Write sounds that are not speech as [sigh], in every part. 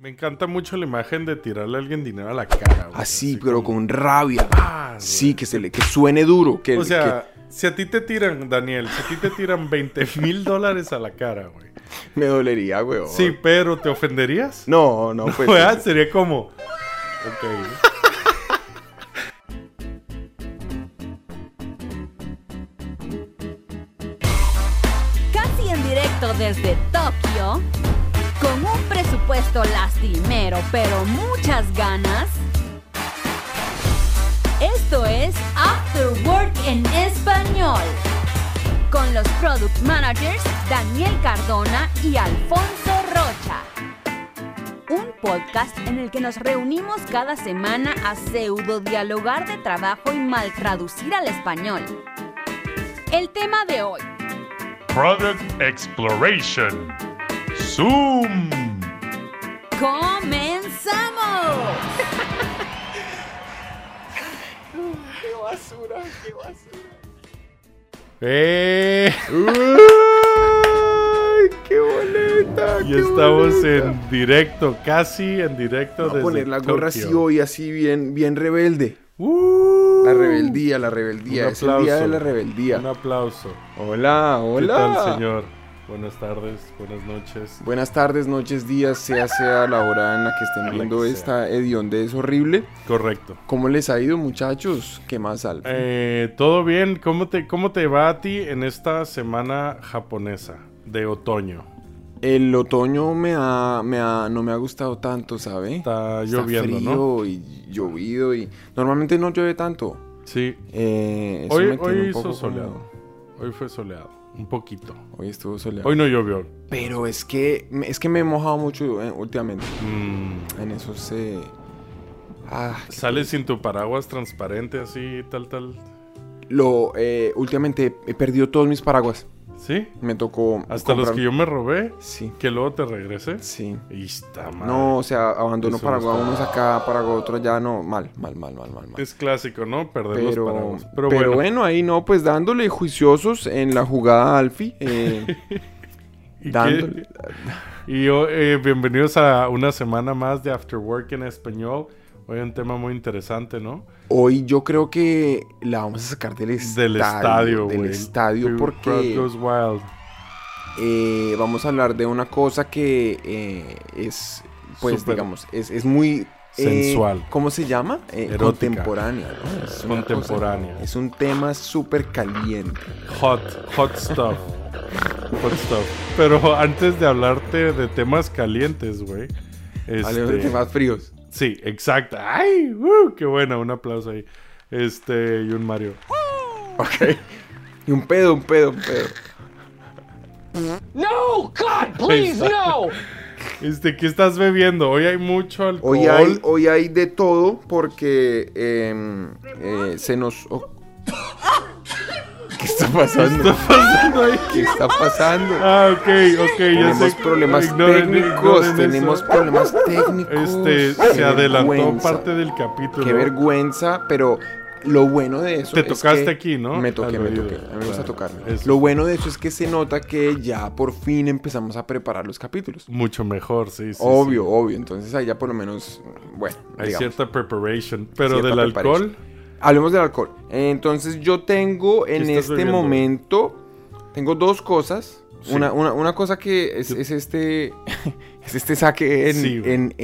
Me encanta mucho la imagen de tirarle a alguien dinero a la cara. güey. Así, Así pero como, con rabia. "Ah", Sí, que, se le, que suene duro. Que, O sea, si a ti te tiran, Daniel, si a ti te tiran 20 mil dólares a la cara, güey. me dolería, weón. Sí, pero ¿te ofenderías? No, no, [laughs] pues. Sería como... Ok. Lastimero pero muchas ganas. Esto es After Work en español, con los product managers Daniel Cardona y Alfonso Rocha. Un podcast en el que nos reunimos cada semana a pseudo dialogar de trabajo y mal traducir al español. El tema de hoy, Product Exploration. Zoom. ¡Comenzamos! [laughs] ¡Eh! [laughs] ¡Ay, qué boleta! Y qué estamos boleta! en directo, casi en directo Voy a desde poner la gorra así hoy, así bien, bien rebelde. ¡Uh! La rebeldía, la rebeldía. Un Es el día de la rebeldía. Un aplauso. Hola, hola. ¿Qué tal, señor? Buenas tardes, buenas noches. Buenas tardes, noches, días, sea sea la hora en la que estén viendo esta hediondez horrible. Correcto. ¿Cómo les ha ido, muchachos? ¿Qué más, Alf? Eh, ¿Todo bien? ¿Cómo te, ¿Cómo te va a ti en esta semana japonesa de otoño? El otoño me ha, me ha, no me ha gustado tanto, ¿sabe? Está lloviendo, frío ¿no? y llovido y... Normalmente no llueve tanto. Sí. Eh, Hoy, hoy hizo soleado. como- Hoy fue soleado. Un poquito. Hoy estuvo soleado. Hoy no llovió. Pero es que, es que me he mojado mucho eh, últimamente. Mm, En eso se... Ah, Sales sin tu paraguas transparente así, tal, tal. Lo, eh, últimamente he perdido todos mis paraguas. ¿Sí? Me tocó... Hasta los que yo me robé, Sí, que luego te regresé. sí. Y está mal. No, o sea, abandono Eso paraguas, no está unos acá, paraguas, otros allá, no, mal, mal, mal, mal, mal, mal. Es clásico, ¿no? Perder los Pero, paraguas. pero, Pero, bueno. bueno. ahí no, pues dándole juiciosos en la jugada Alfi. eh, [laughs] ¿Y, [laughs] dándole. qué- y yo, eh, bienvenidos a una semana más de After Work en español. Hoy un tema muy interesante, ¿no? Hoy yo creo que la vamos a sacar del estadio. Del estadio, Del güey. estadio porque Goes Wild. eh, vamos a hablar de una cosa que eh, es, pues digamos, es, es muy... eh, Sensual. ¿Cómo se llama? Contemporánea. ¿no? Es cosa- Contemporánea. es un tema súper caliente. Hot, hot stuff. Hot stuff. Pero antes de hablarte de temas calientes, güey. Vale, de Este, temas fríos. Sí, exacto. ¡Ay! ¡uh! ¡Qué buena! Un aplauso ahí. Este, y un Mario. Ok. Y un pedo, un pedo, un pedo. No! God, please, no! Este, ¿qué estás bebiendo? Hoy hay mucho alcohol. Hoy hay, hoy hay de todo porque em, eh, se nos... oh. ¿Qué está pasando? ¿Qué está pasando ahí? ¿Qué está pasando? Ah, ok, ok, ya Tenemos sé. problemas Ignoren- técnicos, ignoren tenemos eso. problemas técnicos. Este, Qué se adelantó vergüenza, parte del capítulo. Qué vergüenza, pero lo bueno de eso Te es tocaste que- aquí, ¿no? Me toqué, me toqué. A mí me gusta tocarme. Eso. Lo bueno de eso es que se nota que ya por fin empezamos a preparar los capítulos. Mucho mejor, sí, sí. obvio, sí. obvio. Entonces ya por lo menos, bueno, Hay digamos. cierta preparation. Pero Cierta del preparation. alcohol, Hablemos del alcohol. Entonces yo tengo en este bebiendo? momento, tengo dos cosas. Sí. Una, una, una cosa que es, es este, [laughs] es este saque en, Sí, en,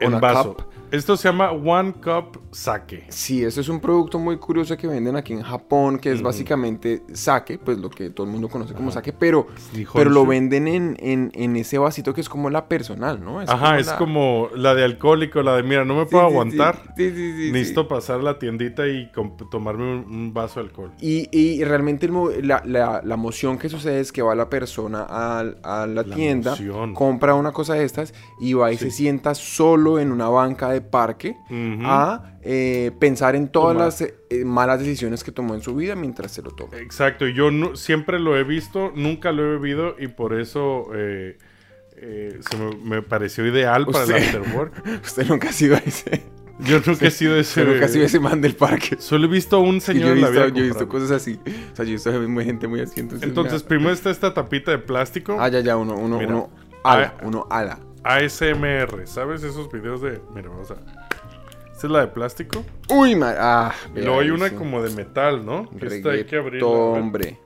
en, vaso. cup. Esto se llama One Cup Sake. Sí, eso es un producto muy curioso que venden aquí en Japón, que es básicamente sake, pues lo que todo el mundo conoce como sake, pero, pero lo venden en, en, en ese vasito que es como la personal, ¿no? Es Ajá, es la- como la de alcohólico, la de mira, no me puedo sí, aguantar. Sí, sí. Necesito pasar a la tiendita y tomarme un, un vaso de alcohol. Y, y realmente el la, la, la moción que sucede es que va la persona a, la, tienda, compra una cosa de estas y va y se sienta solo en una banca de parque a eh, pensar en todas Tomar. las eh, malas decisiones que tomó en su vida mientras se lo toma. Exacto, yo siempre lo he visto, nunca lo he bebido y por eso eh, se me, me pareció ideal para el afterwork. [laughs] Usted nunca ha sido ese. Yo nunca he sido ese. Usted nunca ha sido ese man del parque. Solo he visto a un Sí, yo, señor he visto, vida. yo he visto cosas así. O sea, yo he visto muy- gente muy así. Entonces, Entonces, primero está esta tapita de plástico. Ah, ya, ya, uno, uno, Mira. uno ala, Ah. uno ala. ASMR. ¿Sabes esos videos de... Mira, vamos a... Esta es la de plástico. Uy, ma- ah, Y luego hay una como de metal, ¿no? Esta hay que abrirla. hombre.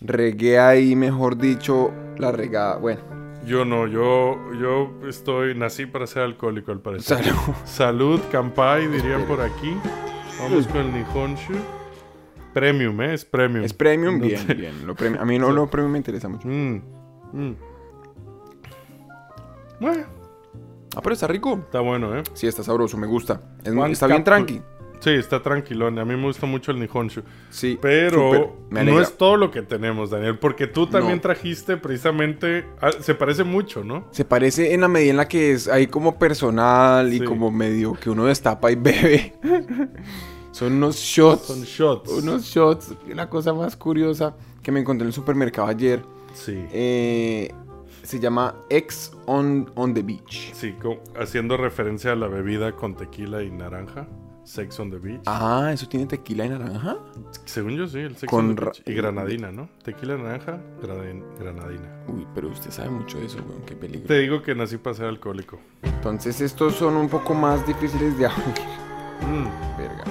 Regué ahí, mejor dicho, la regada. Bueno, Yo no, yo, yo estoy, nací para ser alcohólico al parecer. salud. Salud, Kampai, dirían por aquí. Vamos con el Nihonshu. Premium, ¿eh? Es premium. Es premium, bien, bien. Lo premium- a mí no [laughs] lo premium me interesa mucho. Mm, mm. Bueno, Ah, pero está rico. está bueno, ¿eh? Sí, está sabroso, me gusta. Es está bien tranqui. Sí, está tranquilón. A mí me gusta mucho el Nihonshu. Sí, Pero no es todo lo que tenemos, Daniel. Porque tú también No. trajiste precisamente... ah, se parece mucho, ¿no? Se parece en la medida en la que es ahí como personal y como medio que uno destapa y [laughs] bebe. Son unos shots. Son shots. Unos shots. La cosa más curiosa que me encontré en el supermercado ayer. Sí. eh, se llama X on, on the Beach. Sí, haciendo referencia a la bebida con tequila y naranja. Sex on the Beach. Ah, ¿eso tiene tequila y naranja? Según yo sí, el Sex Con on the Beach. Y granadina, ¿no? Tequila, naranja, granadin- granadina. Uy, pero usted sabe mucho de eso, weón. Qué peligro. Te digo que nací para ser alcohólico. Entonces estos son un poco más difíciles de abrir. Mm, Verga.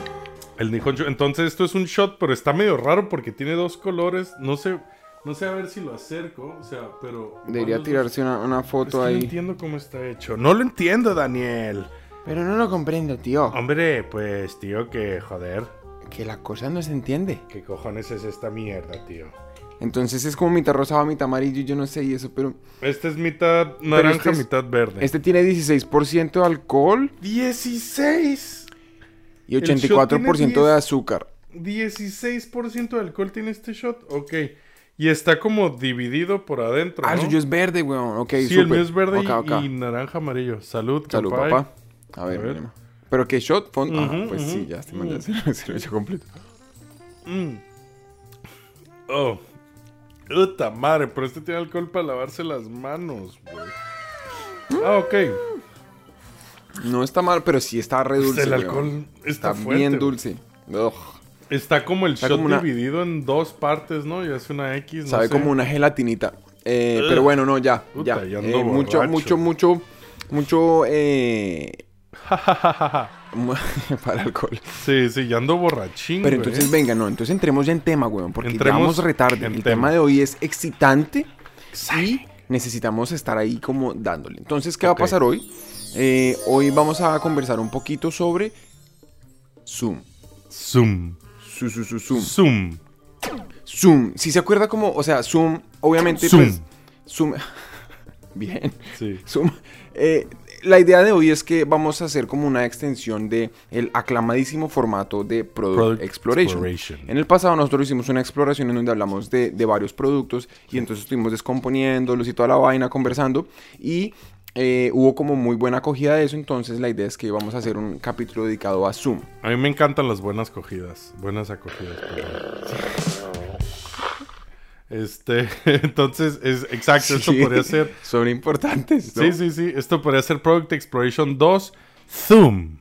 El Nihonshu. Entonces esto es un shot, pero está medio raro porque tiene dos colores. No sé, no sé a ver si lo acerco. O sea, pero... Debería tirarse una, una Es que foto no ahí. entiendo cómo está hecho. No lo entiendo, Daniel. Pero no lo comprendo, tío. Hombre, pues, tío, que joder. Que la cosa no se entiende. ¿Qué cojones es esta mierda, tío? Entonces es como mitad rosado, mitad amarillo, yo no sé y eso, pero... Este es mitad naranja, este es- mitad verde. Este tiene 16% de alcohol 16. y El shot tiene 84% 10. de azúcar. 16% de alcohol tiene este shot. Ok. Y está como dividido por adentro. Ah, el ¿no? suyo es verde, weón. Ok, sí, el mío es verde y- y naranja amarillo. Salud, Salud, papá. A ver, A ver. ¿Pero qué shot? Fon- ah, Ujú, pues sí, ujú, ya, este man ya se, se lo he hecho completo. Mm. Oh. Puta madre, pero este tiene alcohol para lavarse las manos, güey. Ah, ok. No está mal, pero sí está re dulce, el weón. alcohol está, Está fuerte, bien güey. dulce. Ugh. Está como el Está shot como una- dividido en dos partes, ¿no? Y hace una X, no Sabe sé. como una gelatinita. Eh, Ugh. pero bueno, no, ya, Puta, ya. ya Eh, ando mucho, borracho. mucho, mucho, mucho, eh, mu- [laughs] [laughs] para alcohol. sí, sí, ya ando borrachín, Pero güey. entonces, venga, no, entonces entremos ya en tema, weón, porque Entremos ya vamos retarde. en El tema. tema de hoy es excitante y necesitamos estar ahí como dándole. Entonces, ¿qué Ok. va a pasar hoy? Eh, hoy vamos a conversar un poquito sobre Zoom. Zoom. Su, su, su, Zoom. Zoom. Zoom. Si se acuerda como, o sea, Zoom, obviamente, Zoom. pues, Zoom. [laughs] Bien. Sí. Zoom. Eh, la idea de hoy es que vamos a hacer como una extensión de el aclamadísimo formato de Product, Product Exploration. Exploration. En el pasado nosotros hicimos una exploración en donde hablamos de, de varios productos y entonces estuvimos descomponiéndolos y toda la vaina, conversando y eh, hubo como muy buena acogida de eso, entonces la idea es que vamos a hacer un capítulo dedicado a Zoom. A mí me encantan las buenas cogidas. Buenas acogidas, perdón. Este, [laughs] entonces, es exacto, esto podría ser. [laughs] Son importantes. ¿no? Sí, sí, sí. Esto podría ser Product Exploration 2 Zoom.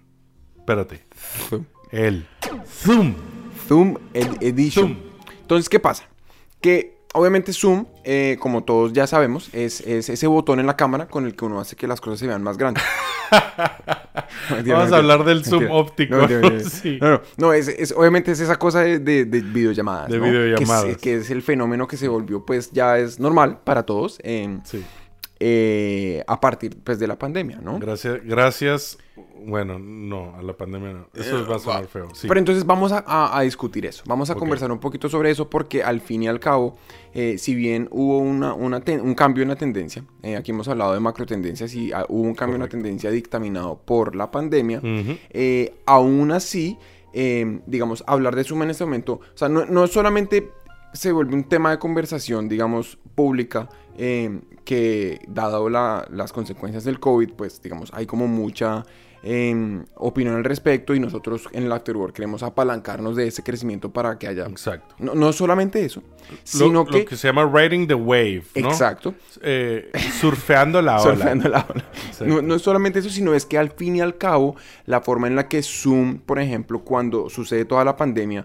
Espérate. Zoom. El Zoom. Zoom Ed- Edition. Zoom. Entonces, ¿qué pasa? Que obviamente Zoom, eh, como todos ya sabemos, es, es ese botón en la cámara con el que uno hace que las cosas se vean más grandes. [laughs] No, mentira, Vamos no, a hablar del zoom óptico. [laughs] No. Sí. Es, es- obviamente es esa cosa de, de- de videollamadas. De ¿no? Que es- videollamadas. Que es, el fenómeno que se volvió, pues ya es normal para todos eh, Sí. Eh, a partir pues, de la pandemia, ¿no? Gracias, gracias. Bueno, no, a la pandemia no. Eso va a sonar feo. Sí. Pero entonces vamos a, a- a discutir eso. Vamos a conversar un poquito sobre eso porque al fin y al cabo, eh, si bien hubo una, una ten- un cambio en la tendencia, eh, aquí hemos hablado de macro tendencias y ah, hubo un cambio en la tendencia dictaminado por la pandemia, eh, aún así, eh, digamos, hablar de Zoom en este momento, o sea, no, no solamente se vuelve un tema de conversación, digamos, pública, eh, que dado la- las consecuencias del COVID, pues, digamos, hay como mucha eh, opinión al respecto y nosotros en el Afterwork queremos apalancarnos de ese crecimiento para que haya... Exacto. No, no solamente eso, sino lo que... que se llama riding the wave, ¿no? Exacto. Eh, surfeando la [laughs] ola. Surfeando la ola. No, no es solamente eso, sino es que al fin y al cabo, la forma en la que Zoom, por ejemplo, cuando sucede toda la pandemia,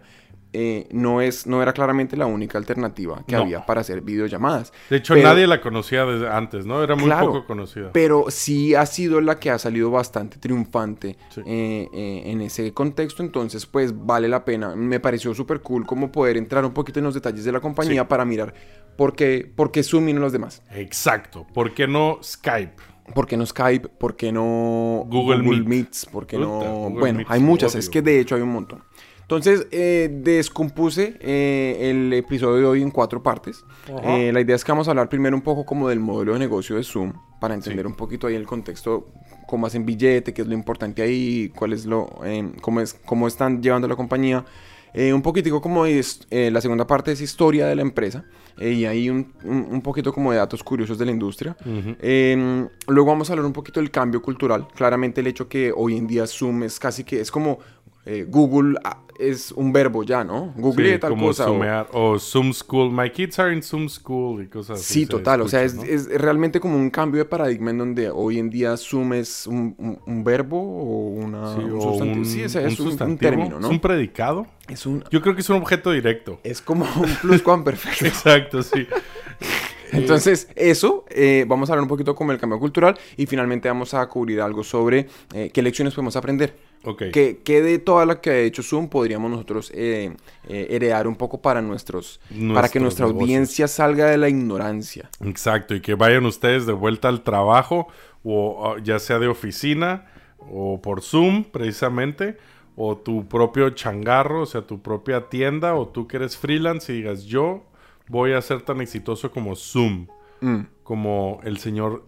eh, no, es, no era claramente la única alternativa que No. había para hacer videollamadas. De hecho, Pero- nadie la conocía desde antes, ¿no? Era muy Claro, poco conocida. Pero sí ha sido la que ha salido bastante triunfante Sí. eh, eh, en ese contexto. Entonces, pues vale la pena. Me pareció súper cool como poder entrar un poquito en los detalles de la compañía Sí. para mirar por qué, por qué Zoom y no los demás. Exacto. ¿Por qué no Skype? ¿Por qué no Skype? ¿Por qué no Google Meet. Meets? ¿Por qué no...? Google bueno, Meets hay muchas. Es que de hecho hay un montón. Entonces, eh, descompuse eh, el episodio de hoy en cuatro partes. Eh, la idea es que vamos a hablar primero un poco como del modelo de negocio de Zoom, para entender Sí. un poquito ahí el contexto, cómo hacen billete, qué es lo importante ahí, cuál es lo, eh, cómo, es, cómo están llevando la compañía. Eh, un poquitico como es, eh, la segunda parte es historia de la empresa eh, y ahí un, un- un poquito como de datos curiosos de la industria. Ujú. Eh, luego vamos a hablar un poquito del cambio cultural. Claramente el hecho que hoy en día Zoom es casi que es como eh, Google ah, es un verbo ya, ¿no? Google Sí, tal como cosa. o- Zoom School. My kids are in Zoom School y cosas así. Sí, total. O sea, es, escucha, ¿no? es realmente como un cambio de paradigma en donde hoy en día Zoom es un, un- un verbo o una, Sí, un o sustantivo. un- sí, o sea, un es un, término, ¿no? Es un predicado. Es un... Yo creo que es un objeto directo. Es como un pluscuamperfecto. [laughs] Exacto, sí. [laughs] Entonces, eso, eh, vamos a hablar un poquito como el cambio cultural y finalmente vamos a cubrir algo sobre eh, qué lecciones podemos aprender. Ok. ¿Qué, qué de toda la que ha hecho Zoom podríamos nosotros eh, eh, heredar un poco para nuestros, para que nuestra audiencia salga de la ignorancia? Exacto, y que vayan ustedes de vuelta al trabajo, o ah, ya sea de oficina, o por Zoom, precisamente, o tu propio changarro, o sea, tu propia tienda, o tú que eres freelance y digas, yo voy a ser tan exitoso como Zoom, Mm, como el señor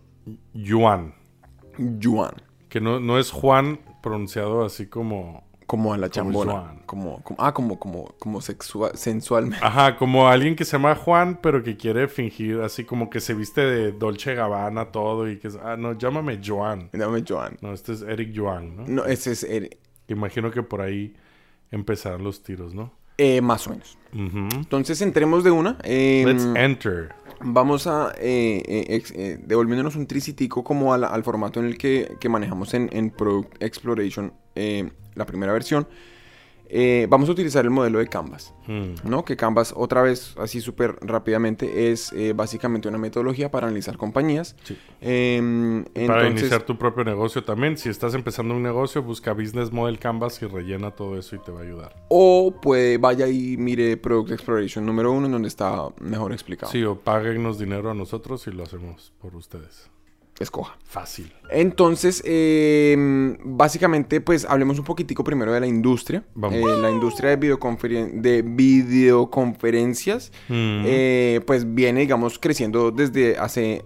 Yuan, Yuan. Que no, no es Juan pronunciado así como... Como a la Como chambona. Juan. Como, como, ah, como, como, como sexual, sensualmente. Ajá, como alguien que se llama Juan, pero que quiere fingir así como que se viste de Dolce Gabbana todo y que es, ah, no, llámame Joan. Dame Joan. No, este es Eric Joan, ¿no? No, ese es el- Imagino que por ahí empezarán los tiros, ¿no? eh, más o menos. Entonces, entremos de una. eh, Let's enter. Vamos a eh, eh, eh, devolviéndonos un tricitico como al, formato en el que, que manejamos en, Product Exploration, la primera versión. Eh, vamos a utilizar el modelo de Canvas. Mm. ¿no? Que Canvas, otra vez, así súper rápidamente, es eh, básicamente una metodología para analizar compañías. Sí. Em, Para entonces- iniciar tu propio negocio también. Si estás empezando un negocio, busca Business Model Canvas y rellena todo eso y te va a ayudar. O puede, vaya y mire Product Exploration número uno, en donde está mejor explicado. Sí, o páguenos dinero a nosotros y lo hacemos por ustedes. Escoja. Fácil. Entonces, em, básicamente, pues hablemos un poquitico primero de la industria. Vamos. Eh, la industria de, videoconferen- de videoconferencias, Mm. eh, pues viene, digamos, creciendo desde hace,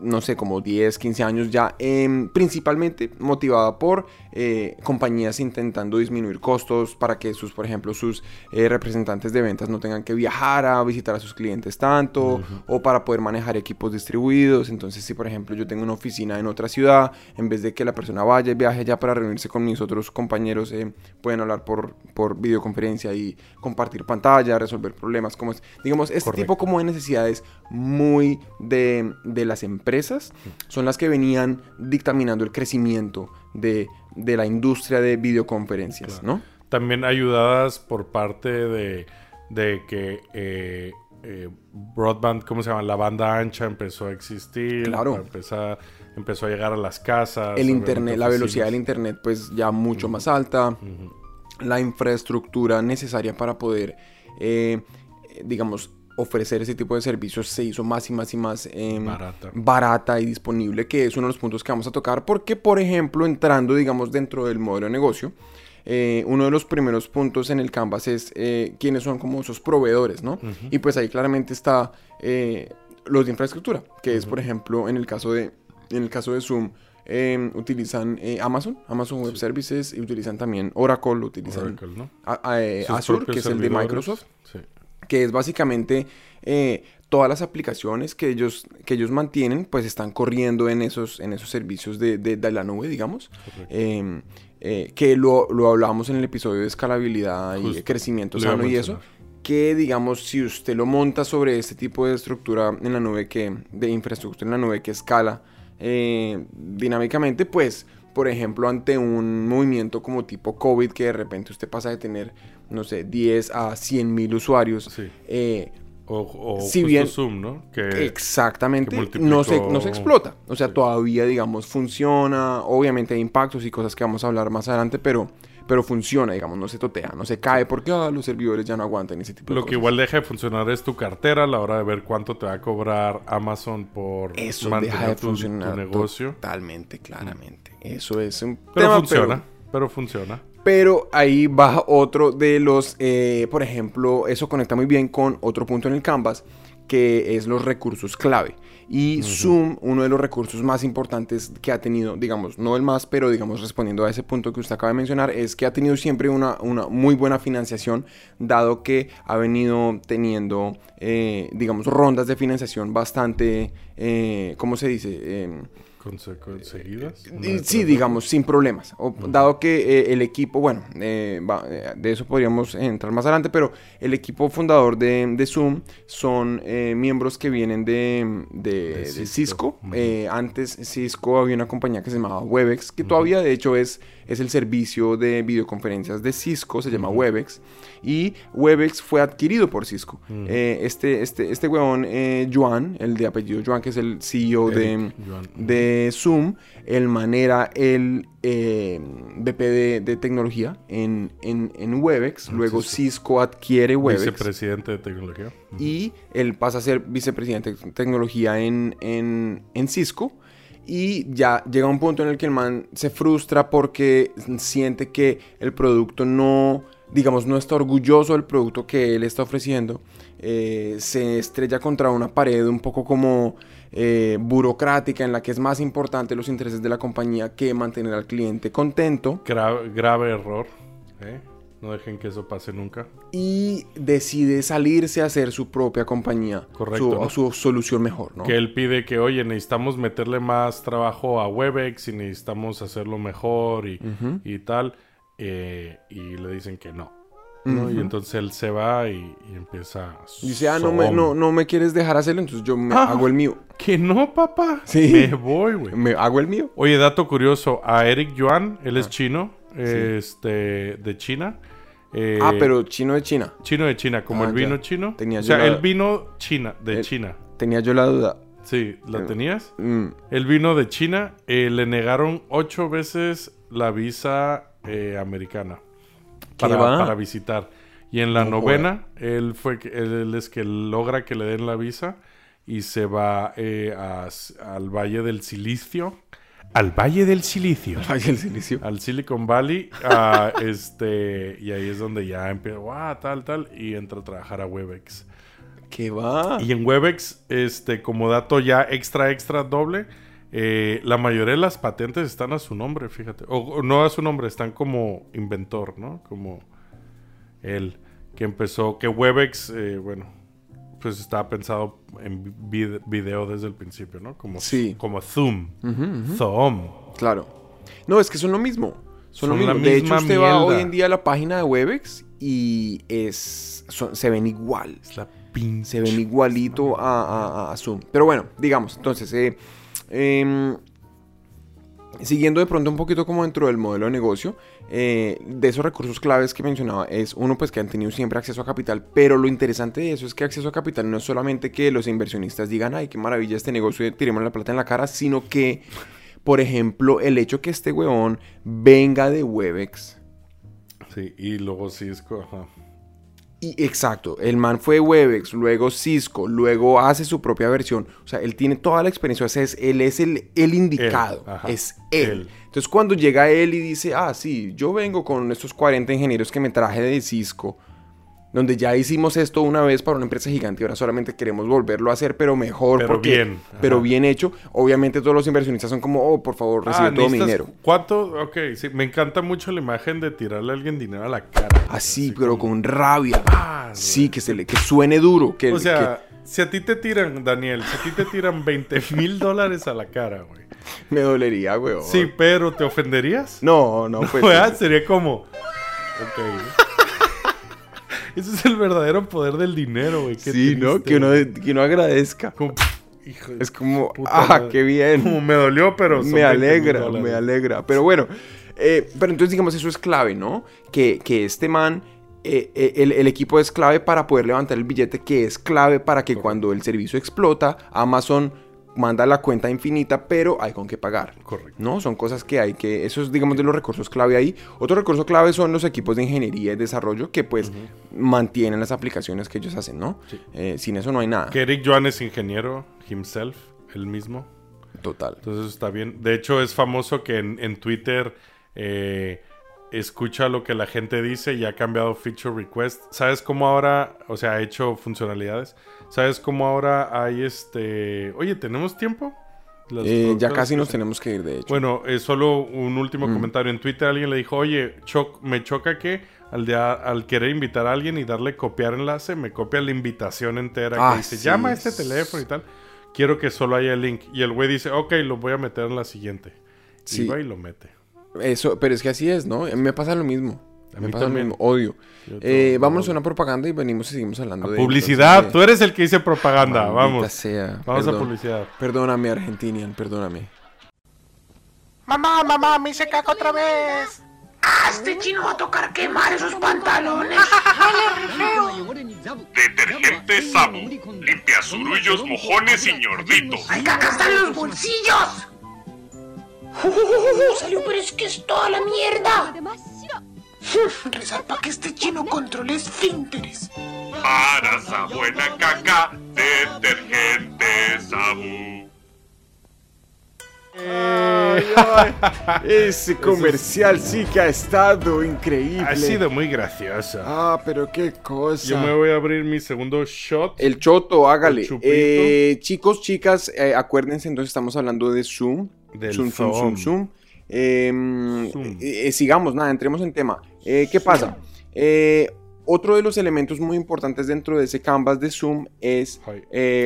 no sé, como 10, 15 años ya, em, principalmente motivada por eh, compañías intentando disminuir costos para que sus, por ejemplo, sus eh, representantes de ventas no tengan que viajar a visitar a sus clientes tanto, o para poder manejar equipos distribuidos. Entonces, si por ejemplo yo tengo una oficina en otra ciudad, en vez de que la persona vaya y viaje allá para reunirse con mis otros compañeros, eh, pueden hablar por, por videoconferencia y compartir pantalla, resolver problemas, como es, digamos, este Correcto. tipo como de necesidades muy de, de las empresas son las que venían dictaminando el crecimiento de, de la industria de videoconferencias, ¿no? También ayudadas por parte de, de que eh, eh, broadband, ¿cómo se llama? La banda ancha empezó a existir. Claro. Empezó, empezó a llegar a las casas. El internet, la velocidad del internet pues ya mucho más alta, la infraestructura necesaria para poder, eh, digamos, ofrecer ese tipo de servicios se hizo más y más y más em, Barata. barata y disponible, que es uno de los puntos que vamos a tocar, porque por ejemplo, entrando, digamos, dentro del modelo de negocio, eh, uno de los primeros puntos en el Canvas es eh, quiénes son como esos proveedores, ¿no? Y pues ahí claramente está eh, los de infraestructura, que es por ejemplo en el caso de, en el caso de Zoom, eh, utilizan eh, Amazon, Amazon Web Services, y utilizan también Oracle, utilizan Oracle, ¿no? a- eh, Azure, que es el de. Microsoft Sí. Que es básicamente eh, todas las aplicaciones que ellos, que ellos mantienen, pues están corriendo en esos, en esos servicios de, de- de la nube, digamos, Correcto. Eh, eh, que lo, lo hablábamos en el episodio de escalabilidad y crecimiento sano y eso, que digamos, si usted lo monta sobre este tipo de estructura en la nube, que, de infraestructura en la nube que escala eh, dinámicamente, pues, por ejemplo, ante un movimiento como tipo COVID, que de repente usted pasa de tener no sé, 10 a 100 mil usuarios. Sí. eh, O, o Si justo bien- Zoom, ¿no? Que Exactamente, que no, se, no se explota. O sea, Sí. todavía, digamos, funciona. Obviamente hay impactos y cosas que vamos a hablar más adelante, pero, pero funciona, digamos, no se totea, no se cae porque ah, los servidores ya no aguantan ese tipo de Lo que cosas. igual deja de funcionar es tu cartera a la hora de ver cuánto te va a cobrar Amazon por Eso mantener deja de tu- tu, funcionar negocio. totalmente, claramente. Eso es un Pero tema, funciona, pero funciona. Pero ahí va otro de los, eh, por ejemplo, eso conecta muy bien con otro punto en el Canvas, que es los recursos clave. Y Zoom, uno de los recursos más importantes que ha tenido, digamos, no el más, pero digamos, respondiendo a ese punto que usted acaba de mencionar, es que ha tenido siempre una, una muy buena financiación, dado que ha venido teniendo, eh, digamos, rondas de financiación bastante, eh, ¿cómo se dice? Em, conseguidas. y- Una Sí, digamos, sin problemas. O- Dado que eh, el equipo, bueno, eh, va- eh, de eso podríamos entrar más adelante, pero el equipo fundador de, de Zoom son eh, miembros que vienen de, de- De de Cisco. Cisco. Eh, antes Cisco había una compañía que se llamaba Webex, que todavía de hecho es, es el servicio de videoconferencias de Cisco, se llama Webex. Y Webex fue adquirido por Cisco. Eh, este, este, este huevón, eh, Juan, el de apellido Juan, que es el CEO de, de Zoom, el man era el eh, VP de, de tecnología en, en, en Webex. Luego Cisco. Cisco adquiere Webex. Vicepresidente de tecnología. Y él pasa a ser vicepresidente de tecnología en, en, en Cisco. Y ya llega un punto en el que el man se frustra porque siente que el producto no, digamos, no está orgulloso del producto que él está ofreciendo. Eh, se estrella contra una pared un poco como eh, burocrática en la que es más importante los intereses de la compañía que mantener al cliente contento. Gra- grave error. ¿eh? No dejen que eso pase nunca. Y decide salirse a hacer su propia compañía. Correcto, Su, ¿no? su solución mejor, ¿no? Que él pide que, oye, necesitamos meterle más trabajo a Webex y necesitamos hacerlo mejor y, y tal. eh, y le dicen que no. ¿no? Y entonces él se va y, y empieza. Dice, ah, no me, no, no me quieres dejar hacerlo, entonces yo me Ah. hago el mío. Que no, papá. Sí. Me voy, güey. Me hago el mío. Oye, dato curioso. A Eric Yuan, él es Ah. chino, este, de China. Eh, ah, pero chino de China. Chino de China, como Ah, el vino ya. chino. Tenía o sea, la- el vino China, de El- China. Tenía yo la duda. Sí, ¿la Eh, tenías? Mm, El vino de China, eh, le negaron ocho veces la visa eh, americana para, para visitar. Y en la No novena, él fue él es que logra que le den la visa y se va eh, a- al Valle del Silicio. Al Valle del Silicio. Al Silicon Valley. a, [laughs] este, y ahí es donde ya empieza, "Guau, tal, tal. Y entra a trabajar a Webex. ¿Qué va? Y en Webex, este, como dato ya extra, extra doble, eh, la mayoría de las patentes están a su nombre, fíjate. O, o no a su nombre, están como inventor, ¿no? Como él, que empezó, que Webex, eh, bueno, pues estaba pensado en vid- video desde el principio, ¿no? Como, Sí. como Zoom. Zoom. Claro. No, es que son lo mismo. Son, Son lo la mismo. De hecho, usted va hoy en día a la página de Webex y es, son- se ven igual. Es la pinche. Se ven igualito a, a- a Zoom. Pero bueno, digamos, entonces, eh, em, siguiendo de pronto un poquito como dentro del modelo de negocio, eh, de esos recursos claves que mencionaba, es uno pues que han tenido siempre acceso a capital, pero lo interesante de eso es que acceso a capital no es solamente que los inversionistas digan, ay, qué maravilla este negocio, tiremos la plata en la cara, sino que, por ejemplo, el hecho que este huevón venga de Webex, Sí, y luego Cisco, ajá. Y exacto, el man fue Webex, luego Cisco, luego hace su propia versión. O sea, él tiene toda la experiencia, o sea, es- él es el, el indicado, ajá, es él. él. Entonces cuando llega él y dice, ah, sí, yo vengo con estos 40 ingenieros que me traje de Cisco, donde ya hicimos esto una vez para una empresa gigante y ahora solamente queremos volverlo a hacer, pero mejor, Pero porque- bien, pero bien hecho. Obviamente todos los inversionistas son como, oh, por favor, recibe Ah, todo mi dinero. ¿Cuánto? Ok, sí, me encanta mucho la imagen de tirarle a alguien dinero a la cara. Así, pero como- con rabia. Ah, Sí, que, se le, que suene duro. Que, O sea, si a ti te tiran, Daniel, si a ti te tiran 20 mil dólares a la cara, güey. me dolería, weón. Sí, pero ¿te ofenderías? No, no, pues. ¿Verdad? [laughs] Sería como... Ok. Ese es el verdadero poder del dinero, güey. Sí, ¿no? Que uno, que uno agradezca. Como, hijo Es como, ah, madre. qué bien. Como me dolió, pero... me 20,000 alegra, me alegra. Pero bueno, eh, pero entonces digamos, eso es clave, ¿no? Que, que este man eh, eh, el, el equipo es clave para poder levantar el billete, que es clave para que cuando el servicio explota, Amazon manda la cuenta infinita, pero hay con qué pagar. Correcto. ¿No? Son cosas que hay que... Eso es, digamos, de los recursos clave ahí. Otro recurso clave son los equipos de ingeniería y desarrollo que, pues, mantienen las aplicaciones que ellos hacen, ¿no? Eh, sin eso no hay nada. Que Eric Joan es ingeniero himself, él mismo. Total. Entonces está bien. De hecho, es famoso que en, en Twitter eh, escucha lo que la gente dice y ha cambiado feature request. ¿Sabes cómo ahora, o sea, ha hecho funcionalidades? ¿Sabes cómo ahora hay este... Oye, ¿tenemos tiempo? Eh, ya casi nos tenemos que ir, de hecho. Bueno, eh, solo un último Mm. comentario. En Twitter alguien le dijo, oye, me choca que al, de- al querer invitar a alguien y darle copiar enlace, me copia la invitación entera Ah, que dice, sí, llama a este es- teléfono y tal. Quiero que solo haya el link. Y el güey dice, ok, lo voy a meter en la siguiente. Sí. Y va y lo mete. Eso, pero es que así es, ¿no? Me pasa lo mismo. A me pasa también. lo mismo. Odio. Eh, vámonos a una propaganda y venimos y seguimos hablando de... Publicidad, entonces, tú eres el que dice propaganda. Maldita Vamos. sea. Vamos a publicidad. Perdóname, Argentinian, perdóname. Mamá, mamá, me hice caca otra vez. ¡Ah, este chino va a tocar quemar esos pantalones! [laughs] Detergente Sabu. Limpia zurullos, mojones y ñorditos. ¡Hay caca en los bolsillos! ¡Uh, salió, pero es que es toda la mierda. Rezar para que este chino controle esfínteres. Para esa buena caca, detergente Sabu. Ese comercial sí que ha estado increíble. Ha sido muy graciosa. Ah, pero qué cosa. Yo me voy a abrir mi segundo shot. El choto, hágale. El. Eh, chicos, chicas, eh, acuérdense, entonces estamos hablando de Zoom. Del Zoom, Zoom, Zoom, Zoom. Eh, Zoom. eh, sigamos, nada, entremos en tema. Eh, ¿Qué pasa? Otro de los elementos muy importantes dentro de ese canvas de Zoom es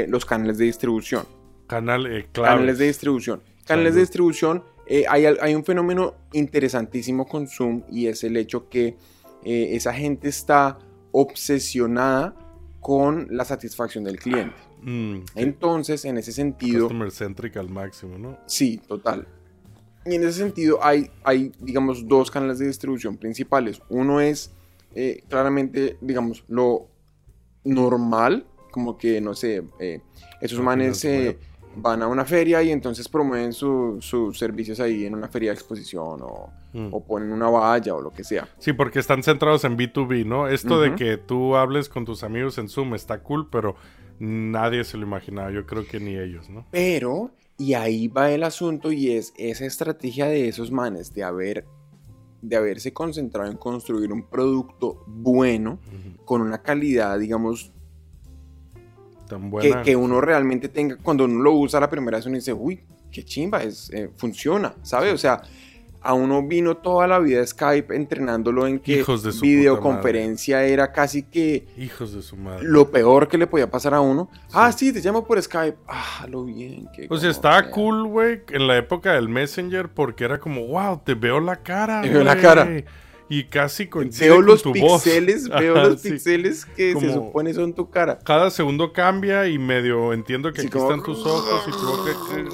los canales de distribución. Canal. Canales de distribución. Canales de distribución, hay, hay un fenómeno interesantísimo con Zoom y es el hecho que esa gente está obsesionada con la satisfacción del cliente. Mm. Entonces, en ese sentido, Customer centric al máximo, ¿no? sí, total. Y en ese sentido hay, hay, digamos, dos canales de distribución principales. Uno es eh, claramente, digamos, lo normal, como que, no sé, eh, esos manes eh, van a una feria y entonces promueven su- sus servicios ahí en una feria de exposición o, Mm. o ponen una valla o lo que sea. Sí, porque están centrados en B2B, ¿no? Esto de que tú hables con tus amigos en Zoom está cool, pero nadie se lo imaginaba. Yo creo que ni ellos, ¿no? Pero, y ahí va el asunto y es esa estrategia de esos manes de haber de haberse concentrado en construir un producto bueno con una calidad, digamos, Tan que, buena. que uno realmente tenga, cuando uno lo usa la primera vez uno dice, uy, qué chimba, es, eh, funciona, ¿sabe? O sea, a uno vino toda la vida Skype entrenándolo en que Hijos de su videoconferencia era casi que Hijos de su madre. lo peor que le podía pasar a uno. Ah, sí, te llamo por Skype. Ah, lo bien. qué O sea, estaba cool, güey, en la época del Messenger porque era como, wow, te veo la cara. Te veo la güey". cara. Y casi coincide Veo con los tu voz. [laughs] veo Ajá, los sí. pixeles que se supone son tu cara. Cada segundo cambia y medio entiendo que Sí, aquí como- están tus ojos y tu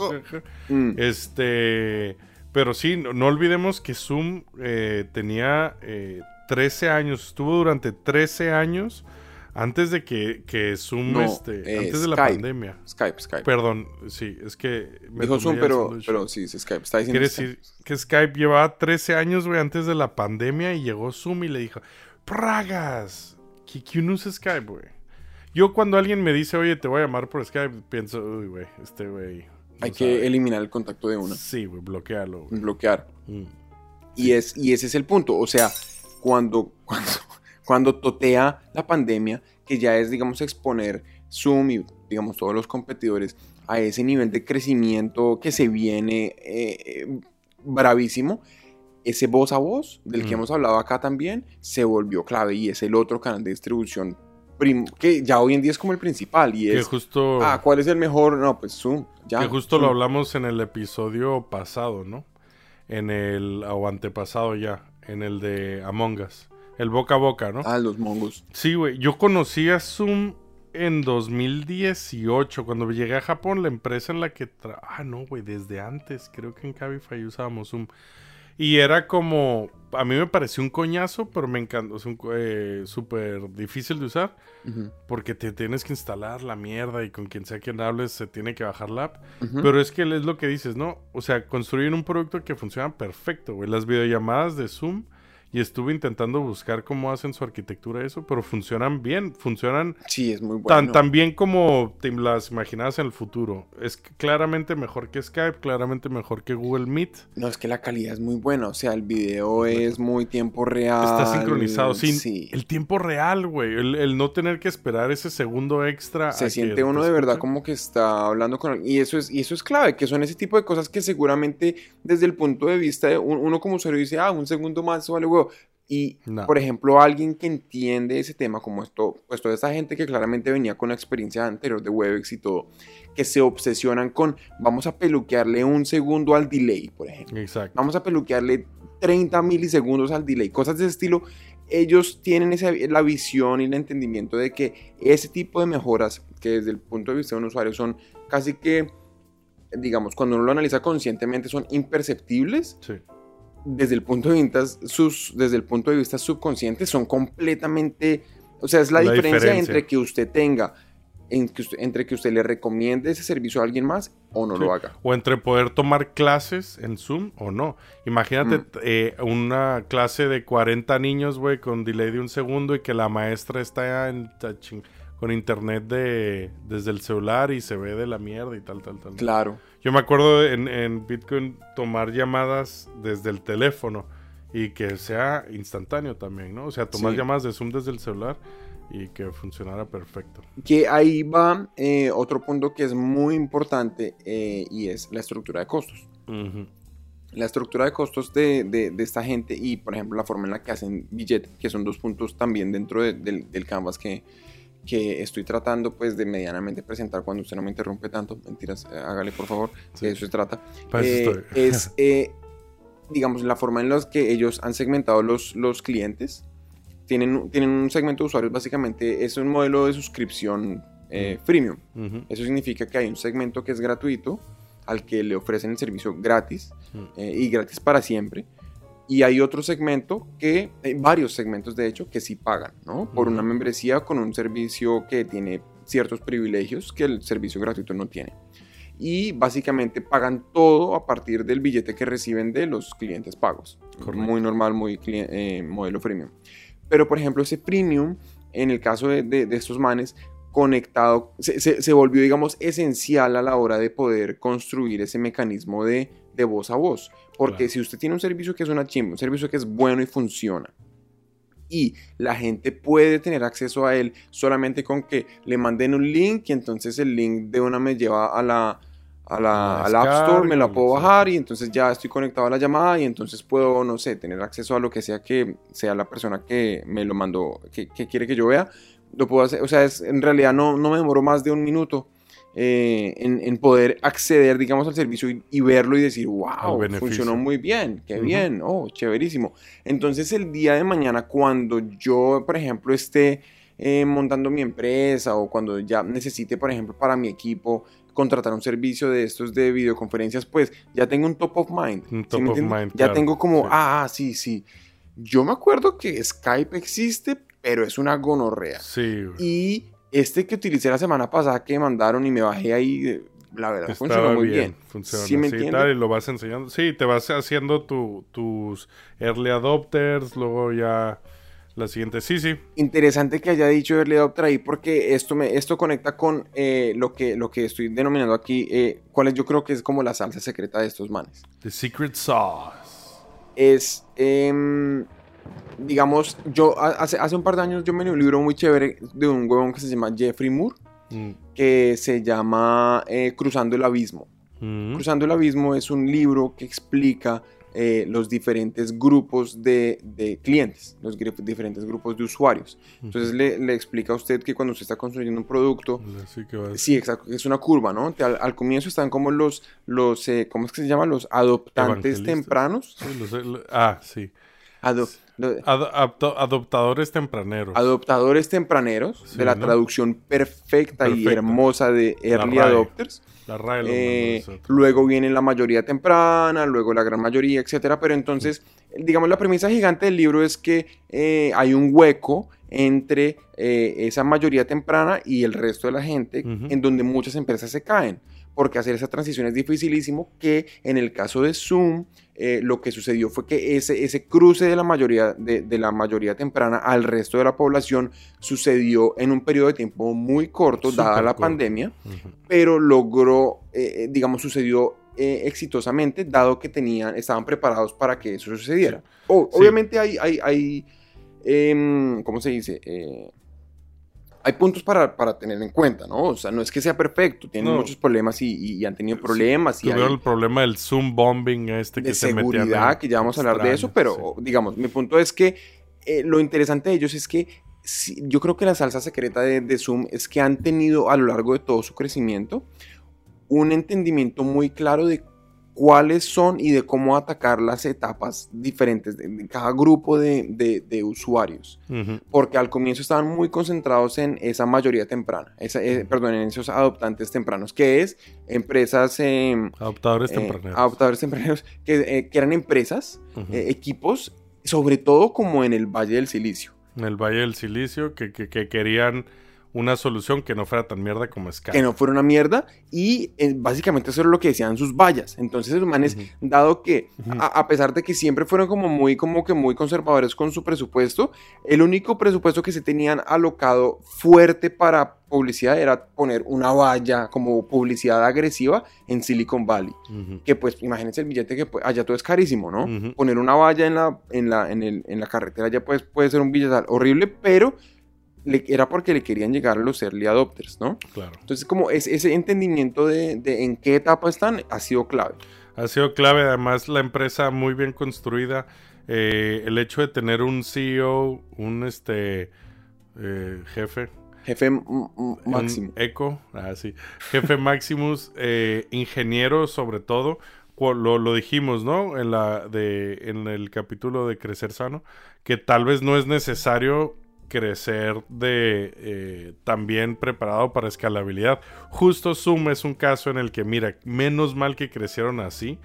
boca. [laughs] Mm. Este, pero sí, no, no olvidemos que Zoom eh, tenía eh, 13 años, estuvo durante 13 años antes de que, que Zoom, No, este, eh, antes de la pandemia. Skype, Skype. Perdón, sí, es que... me Dijo Zoom, pero, pero sí, es Skype. Está diciendo Quiere Skype. decir que Skype llevaba 13 años, güey, antes de la pandemia y llegó Zoom y le dijo, Pragas, que, uno usa Skype, güey. Yo cuando alguien me dice, oye, te voy a llamar por Skype, pienso, uy, güey, este güey... Hay sabe". que eliminar el contacto de una. Sí, güey, güey. Bloquear. Mm. Y, es, y ese es el punto. O sea, cuando, [laughs] cuando, cuando totea la pandemia, que ya es, digamos, exponer Zoom y, digamos, todos los competidores a ese nivel de crecimiento que se viene eh, bravísimo, ese voz a voz del que Mm. hemos hablado acá también se volvió clave y es el otro canal de distribución que ya hoy en día es como el principal y Que es, justo, ah, ¿cuál es el mejor? No, pues Zoom. Ya, que justo lo Zoom. hablamos en el episodio pasado, ¿no? En el, o antepasado ya, en el de Among Us. El boca a boca, ¿no? Ah, los mongos. Sí, güey. Yo conocí a Zoom en 2018, cuando llegué a Japón, la empresa en la que... tra- Ah, no, güey, desde antes. Creo que en Cabify usábamos Zoom. Y era como, a mí me pareció un coñazo, pero me encantó, es eh, súper difícil de usar, porque te tienes que instalar la mierda y con quien sea quien hables se tiene que bajar la app. Pero es que es lo que dices, ¿no? O sea, construir un producto que funciona perfecto, güey. Las videollamadas de Zoom, y estuve intentando buscar cómo hacen su arquitectura eso, pero funcionan bien, funcionan Sí, es muy bueno. tan, tan bien como te las imaginabas en el futuro. Es claramente mejor que Skype, claramente mejor que Google Meet. No, es que la calidad es muy buena. O sea, el video es muy tiempo real. Está sincronizado. Sin Sí. el tiempo real, güey. El, el no tener que esperar ese segundo extra. Se siente te uno de verdad como que está hablando con alguien. Y eso es, y eso es clave, que son ese tipo de cosas que seguramente desde el punto de vista de un- uno como usuario dice, ah, un segundo más, vale Y, No. por ejemplo, alguien que entiende ese tema, como esto, pues toda esa gente que claramente venía con la experiencia anterior de Webex y todo, que se obsesionan con, vamos a peluquearle un segundo al delay, por ejemplo. Exacto. Vamos a peluquearle 30 milisegundos al delay, cosas de ese estilo. Ellos tienen esa, la visión y el entendimiento de que ese tipo de mejoras, que desde el punto de vista de un usuario son casi que, digamos, cuando uno lo analiza conscientemente, son imperceptibles. Sí. Desde el punto de vista, sus, desde el punto de vista subconsciente, son completamente. O sea, es la, La diferencia, diferencia. entre que usted tenga, en que usted- entre que usted le recomiende ese servicio a alguien más o no Sí. lo haga. O entre poder tomar clases en Zoom o no. Imagínate Mm. eh, una clase de 40 niños, güey, con delay de un segundo y que la maestra está en- con internet de, desde el celular y se ve de la mierda y tal, tal, tal. Claro. Yo me acuerdo en, en Bitcoin tomar llamadas desde el teléfono y que sea instantáneo también, ¿no? O sea, tomar Sí. llamadas de Zoom desde el celular y que funcionara perfecto. Que ahí va eh, otro punto que es muy importante eh, y es la estructura de costos. Ujú. La estructura de costos de, de- de esta gente y, por ejemplo, la forma en la que hacen billete, que son dos puntos también dentro de- del, del canvas que, que estoy tratando pues de medianamente presentar cuando usted no me interrumpe tanto. Mentiras, eh, hágale por favor, Sí. de eso se trata. Eh, es, [laughs] eh, digamos, la forma en la que ellos han segmentado los, los clientes. Tienen, tienen un segmento de usuarios, básicamente es un modelo de suscripción eh, freemium. Ujú. Eso significa que hay un segmento que es gratuito, al que le ofrecen el servicio gratis Mm. eh, y gratis para siempre. Y hay otro segmento que, hay varios segmentos de hecho, que sí pagan, ¿no? Por una membresía con un servicio que tiene ciertos privilegios que el servicio gratuito no tiene. Y básicamente pagan todo a partir del billete que reciben de los clientes pagos. Correcto. Muy normal, muy eh, modelo premium. Pero por ejemplo, ese premium, en el caso de, de- de estos manes, conectado, se, se- se volvió, digamos, esencial a la hora de poder construir ese mecanismo de, de voz a voz. Porque Claro. si usted tiene un servicio que es una chimba, un servicio que es bueno y funciona, y la gente puede tener acceso a él solamente con que le manden un link y entonces el link de una me lleva a la, a la, A la App Store, me la puedo bajar y entonces ya estoy conectado a la llamada y entonces puedo, no sé, tener acceso a lo que sea que sea la persona que me lo mandó, que, que quiere que yo vea. Lo puedo hacer, o sea, es, en realidad no, no me demoro más de un minuto eh, en, en poder acceder, digamos, al servicio y, y verlo y decir, wow, funcionó muy bien, qué bien, oh, chéverísimo. Entonces el día de mañana cuando yo, por ejemplo, esté eh, montando mi empresa o cuando ya necesite, por ejemplo, para mi equipo contratar un servicio de estos de videoconferencias, pues ya tengo un top of mind. Un ¿sí top me of mind, Ya claro, tengo como, sí. ah, ah, sí, sí. Yo me acuerdo que Skype existe, pero es una gonorrea. Sí. Y este que utilicé la semana pasada que mandaron y me bajé ahí, la verdad, Estaba funcionó muy bien. Funciona ¿Sí me así y entiende? tal, y lo vas enseñando. Sí, te vas haciendo tu- tus early adopters, luego ya la siguiente. Sí, sí. Interesante que haya dicho Early Adopter ahí porque esto, me, esto conecta con eh, lo, que, lo que estoy denominando aquí, eh, cuál es yo creo que es como la salsa secreta de estos manes. The Secret Sauce. Es, em, digamos, yo hace, hace un par de años yo me leí un libro muy chévere de un huevón que se llama Jeffrey Moore, Mm. que se llama eh, Cruzando el Abismo. Mm. Cruzando el Abismo es un libro que explica eh, los diferentes grupos de, de clientes, los diferentes grupos de usuarios. Entonces le, le explica a usted que cuando usted está construyendo un producto, Así que vas- sí, exacto, es una curva, ¿no? Te- Al, al comienzo están como los, los eh, ¿cómo es que se llama? Los adoptantes tempranos. Sí, ah, sí. Adop- Lo- Ad- adoptadores tempraneros. adoptadores tempraneros, Sí, de la ¿no? traducción perfecta, y hermosa de Early RAE. Adopters. La RAE Eh, luego viene la mayoría temprana, luego la gran mayoría, etcétera. Pero entonces, digamos, la premisa gigante del libro es que eh, hay un hueco entre eh, esa mayoría temprana y el resto de la gente, en donde muchas empresas se caen. Porque hacer esa transición es dificilísimo, que en el caso de Zoom, eh, lo que sucedió fue que ese, ese cruce de la, mayoría, de, de la mayoría temprana al resto de la población sucedió en un periodo de tiempo muy corto, dada la corto. pandemia pero logró, eh, eh, digamos, sucedió eh, exitosamente, dado que tenían, estaban preparados para que eso sucediera. O- Sí. Obviamente hay, hay, hay em, ¿cómo se dice? Hay puntos para, para tener en cuenta, ¿no? O sea, no es que sea perfecto, tienen No. muchos problemas y, y- y han tenido problemas y Tuvieron hay el problema del Zoom bombing este que de se seguridad, que ya vamos a hablar de eso, pero sí. digamos, mi punto es que eh, lo interesante de ellos es que sí, yo creo que la salsa secreta de, de Zoom es que han tenido a lo largo de todo su crecimiento un entendimiento muy claro de cuáles son y de cómo atacar las etapas diferentes de, de cada grupo de, de- de usuarios. Porque al comienzo estaban muy concentrados en esa mayoría temprana, esa, eh, perdón, en esos adoptantes tempranos, que es empresas... em, Adoptadores eh, tempraneros. adoptadores tempraneros, que, eh, que eran empresas, eh, equipos, sobre todo como en el Valle del Silicio. en el Valle del Silicio que, que- que querían una solución que no fuera tan mierda como Skype. Que no fuera una mierda y eh, básicamente eso era lo que decían sus vallas. Entonces esos manes, dado que a, a pesar de que siempre fueron como muy, como que muy conservadores con su presupuesto, el único presupuesto que se tenían alocado fuerte para publicidad era poner una valla como publicidad agresiva en Silicon Valley. Que pues imagínense el billete que pues, allá todo es carísimo, ¿no? Poner una valla en la, en la, en el- en la carretera ya pues, puede ser un billete horrible, pero le- era porque le querían llegar a los early adopters, ¿no? Claro. Entonces como es, ese entendimiento de, de en qué etapa están ha sido clave. Ha sido clave, además, la empresa muy bien construida. eh, el hecho de tener un CEO, un este eh, jefe, Jefe m- m- máximo. Un Eco, ah, sí. Jefe [laughs] Maximus, eh, ingeniero sobre todo. Lo, lo dijimos, ¿no? En, la de, en el capítulo de Crecer Sano, que tal vez no es necesario crecer de eh, también preparado para escalabilidad. Justo Zoom es un caso en el que, mira, menos mal que crecieron así,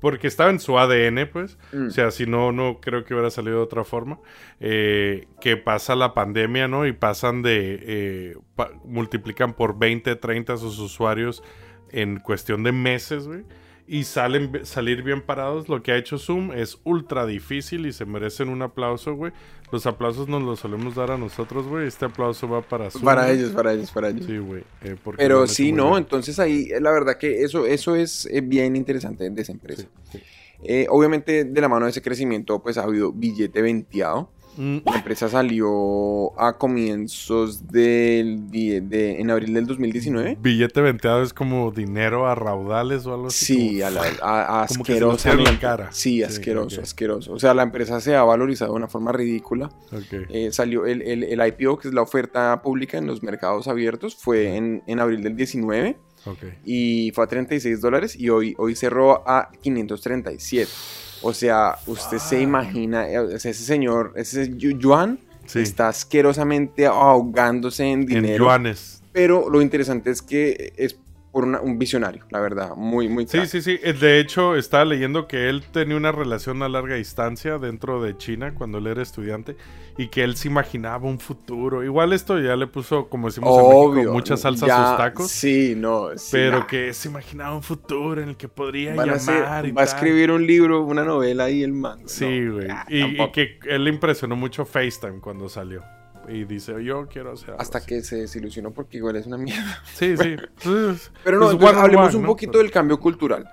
porque estaba en su ADN, pues. Mm. O sea, si no, no creo que hubiera salido de otra forma. Eh, que pasa la pandemia, ¿no? Y pasan de. eh, pa- multiplican por 20, 30 sus usuarios en cuestión de meses, güey. Y salen salir bien parados. Lo que ha hecho Zoom es ultra difícil y se merecen un aplauso, güey. Los aplausos nos los solemos dar a nosotros, güey. Este aplauso va para Zoom. para ellos, para ellos, para ellos. Sí, güey. eh, Pero sí, ¿no? bien. Entonces ahí eh, la verdad que eso, eso es eh, bien interesante de esa empresa. Sí, sí. Eh, obviamente de la mano de ese crecimiento pues ha habido billete venteado. Mm, La empresa salió a comienzos del de, en abril del 2019. Billete venteado es como dinero a raudales o algo así. Sí, como- a la, a- como que se la cara. Sí, Sí, asqueroso, asqueroso. O sea, la empresa se ha valorizado de una forma ridícula. Ok. Eh, salió el, el, el IPO, que es la oferta pública en los mercados abiertos, fue en, en abril del 19 Ok. y fue a 36 dólares y hoy, hoy cerró a 537. O sea, usted se imagina, eh, o sea, ese señor, ese Yu- Yuan, Sí. está asquerosamente ahogándose en En dinero. yuanes. Pero lo interesante es que es por una- un visionario, la verdad, muy, muy Sí, crack. sí, sí. Eh, De hecho, estaba leyendo que él tenía una relación a larga distancia dentro de China cuando él era estudiante y que él se imaginaba un futuro. Igual esto ya le puso, como decimos en Obvio. México, mucha salsa ya- a sus tacos. Sí, no. sí, pero nah. que se imaginaba un futuro en el que podría Van a llamar y va a escribir un libro, una novela y el man. Sí, güey. y, y que él le impresionó mucho FaceTime cuando salió. Y dice, yo quiero hacer Hasta así". que se desilusionó porque igual es una mierda. [laughs] Sí, sí. Pues, Pero no, es entonces one on hablemos un ¿no? poquito del cambio cultural.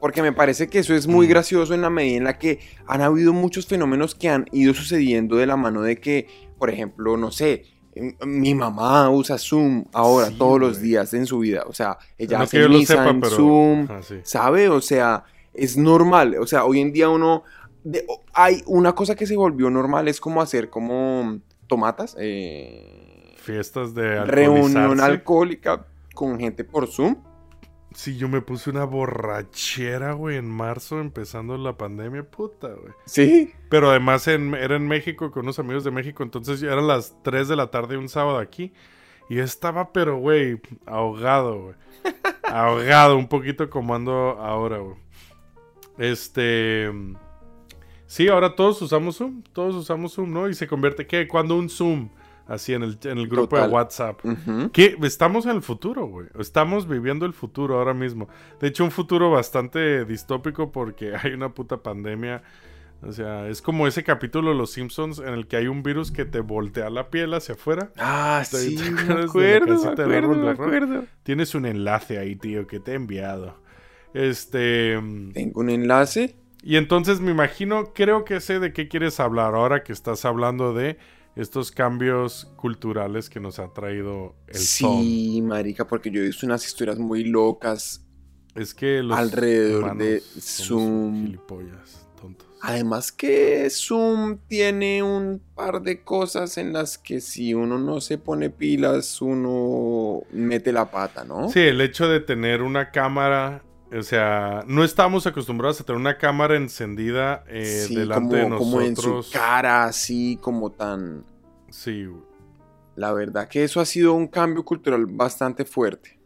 Porque me parece que eso es muy Mm. gracioso en la medida en la que han habido muchos fenómenos que han ido sucediendo de la mano de que, por ejemplo, no sé, m- mi mamá usa Zoom ahora Sí, todos los días en su vida. O sea, ella No hace misa sepa, en pero- Zoom, sí. ¿sabe? O sea, es normal. O sea, hoy en día uno... de- hay una cosa que se volvió normal, es como hacer como tomatas, eh, Fiestas de reunión alcohólica con gente por Zoom. Sí, yo me puse una borrachera, güey, en marzo, empezando la pandemia, puta, güey. ¿Sí? Pero además en- era en México con unos amigos de México, entonces ya eran las 3 de la tarde un sábado aquí. Y yo estaba, pero, güey, ahogado, güey. [laughs] ahogado, un poquito como ando ahora, güey. Este... Sí, ahora todos usamos Zoom, todos usamos Zoom, ¿no? Y se convierte, ¿qué? Cuando un Zoom, así en el, en el grupo Total. de WhatsApp. Que estamos en el futuro, güey. Estamos viviendo el futuro ahora mismo. De hecho, un futuro bastante distópico porque [laughs] hay una puta pandemia. O sea, es como ese capítulo de Los Simpsons en el que hay un virus que te voltea la piel hacia afuera. Ah, ¿Te- sí, [laughs] me acuerdo, me acuerdo, me acuerdo. Tienes un enlace ahí, tío, que te he enviado. Este. Tengo un enlace. Y entonces me imagino, creo que sé de qué quieres hablar ahora que estás hablando de estos cambios culturales que nos ha traído el Zoom. sí, marica, porque yo he visto unas historias muy locas. Es que los Alrededor de Zoom. gilipollas, tontos. Además que Zoom tiene un par de cosas en las que si uno no se pone pilas, uno mete la pata, ¿no? Sí, el hecho de tener una cámara, o sea, no estamos acostumbrados a tener una cámara encendida eh, Sí, delante como, de como en su nosotros. cara, así como tan... Sí, güey. La verdad que eso ha sido un cambio cultural bastante fuerte.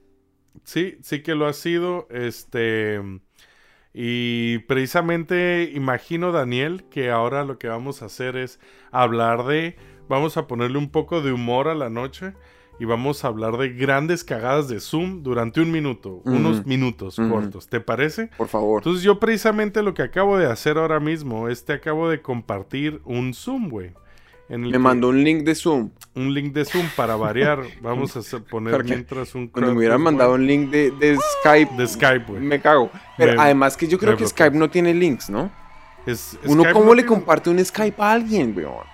sí, sí que lo ha sido. Este. Y precisamente imagino, Daniel, que ahora lo que vamos a hacer es hablar de. Vamos a ponerle un poco de humor a la noche. Y vamos a hablar de grandes cagadas de Zoom durante un minuto. Unos minutos cortos. ¿Te parece? Por favor. Entonces yo precisamente lo que acabo de hacer ahora mismo es te acabo de compartir un Zoom, güey. Me que- mandó un link de Zoom. un link de Zoom para variar. [laughs] Vamos a poner mientras un Cuando me hubieran mandado un link de, de Skype, de Skype, güey. me cago. Pero Me- además que yo creo que. Skype no tiene links, ¿no? Es- Uno Skype cómo no le tiene- comparte un Skype a alguien, weón.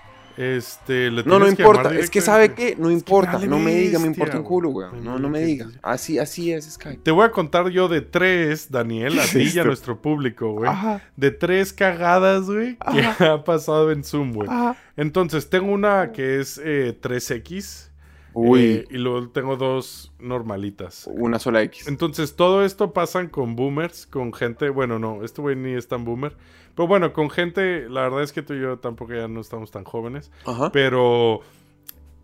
Este, le No, no que importa. Es que sabe que no importa. no me diga, me importa un güey. culo. Me No, no me diga. Así, así es Skype. Te voy a contar yo de tres, Daniel, a ti y a Esto. nuestro público, güey. Ajá. De tres cagadas, güey, que [laughs] ha pasado en Zoom, güey. Ajá. Entonces, tengo una que es eh, 3X. Uy, eh, y luego tengo dos normalitas. una sola X. Entonces, todo esto pasan con boomers, con gente. Bueno, no, este güey ni es tan boomer. Pero bueno, con gente. La verdad es que tú y yo tampoco ya no estamos tan jóvenes. Ajá. Pero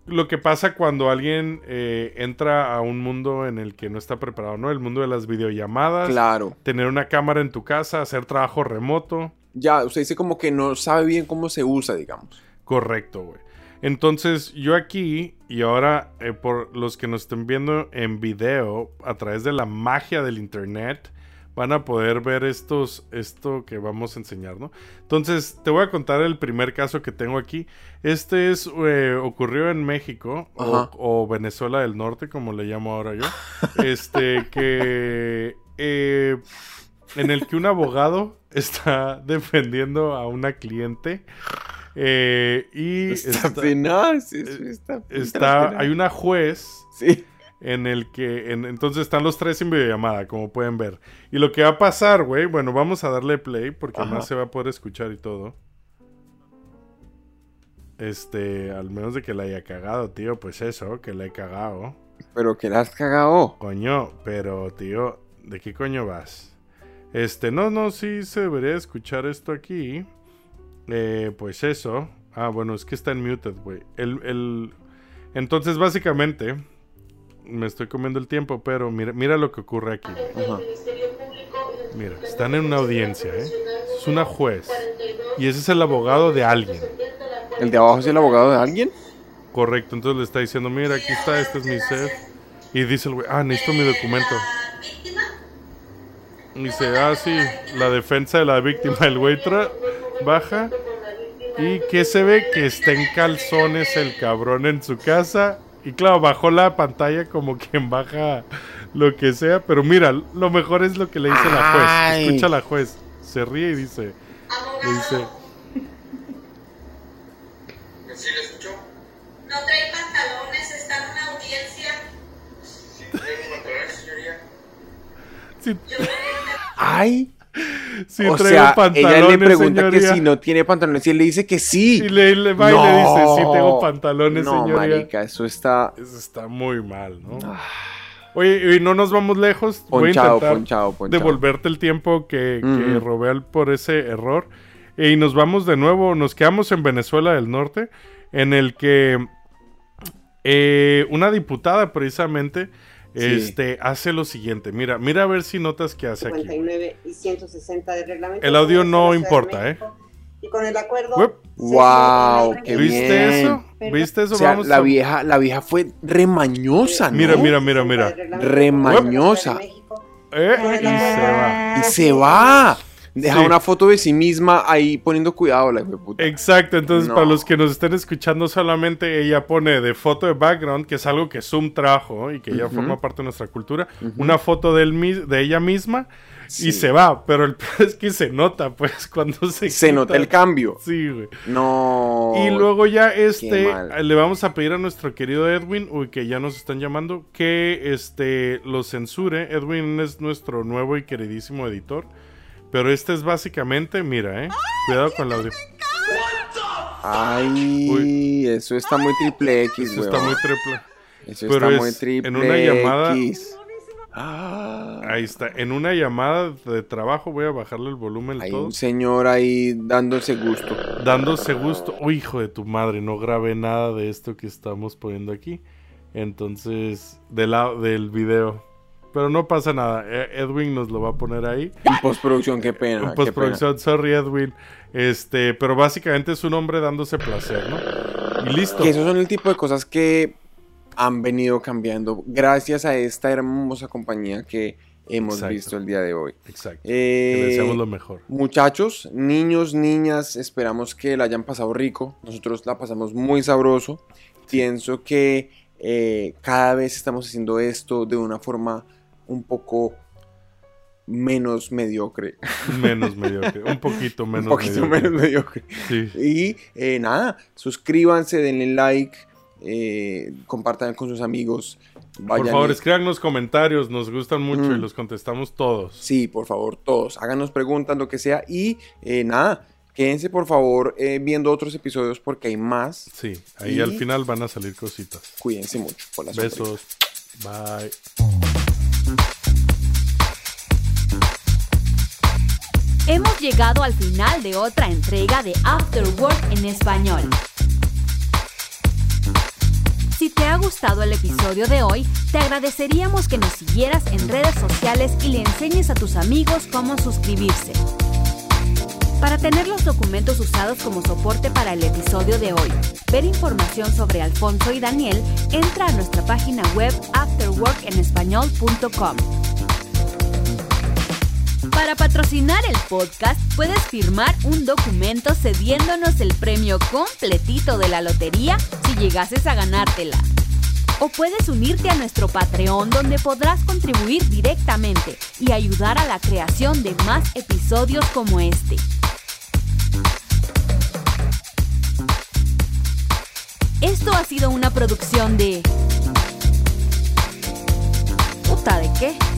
lo que pasa cuando alguien eh, entra a un mundo en el que no está preparado, ¿no? El mundo de las videollamadas. Claro. Tener una cámara en tu casa, hacer trabajo remoto. Ya, usted dice como que no sabe bien cómo se usa, digamos. Correcto, güey. Entonces, yo aquí, y ahora eh, por los que nos estén viendo en video, a través de la magia del internet, van a poder ver estos, esto que vamos a enseñar, ¿no? Entonces, te voy a contar el primer caso que tengo aquí. Este es, eh, ocurrió en México, o, Venezuela del Norte, como le llamo ahora yo. [laughs] Este, que... eh, en el que un abogado [laughs] está defendiendo a una cliente eh, y Está, está, penaz, eso está, está- hay una juez Sí. En el que en- entonces están los tres en videollamada, como pueden ver. Y lo que va a pasar, güey, bueno, vamos a darle play porque Ajá. más se va a poder escuchar y todo. Este, al menos de que la haya cagado, tío, pues eso, que la he cagado. Pero que la has cagado. Coño, pero tío, ¿de qué coño vas? Este, no, no, sí se debería escuchar esto aquí. Eh, pues eso. Ah, bueno, es que está en muted, güey. El, el... Entonces, básicamente, me estoy comiendo el tiempo, pero mira, mira lo que ocurre aquí. Ajá. Mira, están en una audiencia, ¿eh? Es una juez. Y ese es el abogado de alguien. ¿El de abajo es el abogado de alguien? Correcto, entonces le está diciendo, mira, aquí está, este es mi set. Y dice el güey, ah, necesito mi documento. Y dice, ah, sí, la defensa de la víctima. El güey baja. Y que se ve que está en calzones el cabrón en su casa. Y claro, bajó la pantalla como quien baja lo que sea. Pero mira, lo mejor es lo que le dice la juez. Escucha a la juez. Se ríe y dice, le dice, ¿Sí lo escuchó? No trae pantalones, está en una audiencia. ¿Tiene pantalones, señoría? sí, Ay. Sí o traigo sea, ella pantalones, le pregunta señoría. que si no tiene pantalones y él le dice que sí. Y le, le va y le dice, sí tengo pantalones, no, señoría. marica, eso está... Eso está muy mal, ¿no? Oye, y no nos vamos lejos. Voy a Ponchado, intentar ponchado, ponchado. devolverte el tiempo que, que Ujú. robé por ese error. Y nos vamos de nuevo, nos quedamos en Venezuela del Norte, en el que eh, una diputada precisamente Sí. este, hace lo siguiente. Mira, mira a ver si notas qué hace aquí. 59 y 160 de reglamento. El audio no importa, ¿eh? Y con el acuerdo. Uep. Wow, qué ¿Viste bien. eso? ¿Viste eso? O sea, Vamos la a- vieja, la vieja fue remañosa, ¿no? Mira, mira, mira, mira. Remañosa. Eh, y se va. Y se va. Deja Sí. una foto de sí misma ahí poniendo cuidado, la puta. Exacto, entonces No. para los que nos estén escuchando solamente ella pone de foto de background, que es algo que Zoom trajo y que ya forma parte de nuestra cultura, una foto de, él, de ella misma Sí. y se va, pero el [laughs] es que se nota pues cuando se Se nota el cambio. Sí, güey. No. Y luego ya este le vamos a pedir a nuestro querido Edwin, uy, que ya nos están llamando, que este lo censure. Edwin es nuestro nuevo y queridísimo editor. Pero este es básicamente, mira, eh. Cuidado con la audio. Ay, eso está muy triple X, Eso está muy triple. Eso Pero está muy triple en una llamada. X. Ah, Ahí está. En una llamada de trabajo voy a bajarle el volumen hay todo. un señor ahí dándose gusto. Dándose gusto. Uy, hijo de tu madre, no grabé nada de esto que estamos poniendo aquí. Entonces, de la, del video. Pero no pasa nada. eh, Edwin nos lo va a poner ahí. En postproducción, qué pena. En postproducción, sorry Edwin. Este, pero básicamente es un hombre dándose placer, ¿no? Y listo. Que esos son el tipo de cosas que han venido cambiando gracias a esta hermosa compañía que hemos Exacto. visto el día de hoy. Exacto. Eh, Que deseamos lo mejor. Muchachos, niños, niñas, esperamos que la hayan pasado rico. Nosotros la pasamos muy sabroso. Pienso que eh, cada vez estamos haciendo esto de una forma un poco menos mediocre. [laughs] Menos mediocre. Un poquito menos un poquito mediocre. menos mediocre. Sí. Y eh, nada, suscríbanse, denle like, eh, compartan con sus amigos. Por favor, y- escríbanos comentarios, nos gustan mucho y Mm. los contestamos todos. Sí, por favor, todos. Háganos preguntas, lo que sea. Y eh, nada, quédense por favor viendo otros episodios porque hay más. Sí, ahí Y- al final van a salir cositas. Cuídense mucho. Por las Besos. Bye. Hemos llegado al final de otra entrega de After Work en español. Si te ha gustado el episodio de hoy, te agradeceríamos que nos siguieras en redes sociales y le enseñes a tus amigos cómo suscribirse. Para tener los documentos usados como soporte para el episodio de hoy, ver información sobre Alfonso y Daniel, entra a nuestra página web afterworkenespañol.com. Para patrocinar el podcast, puedes firmar un documento cediéndonos el premio completito de la lotería si llegases a ganártela. O puedes unirte a nuestro Patreon donde podrás contribuir directamente y ayudar a la creación de más episodios como este. Esto ha sido una producción de... ¿Puta de qué?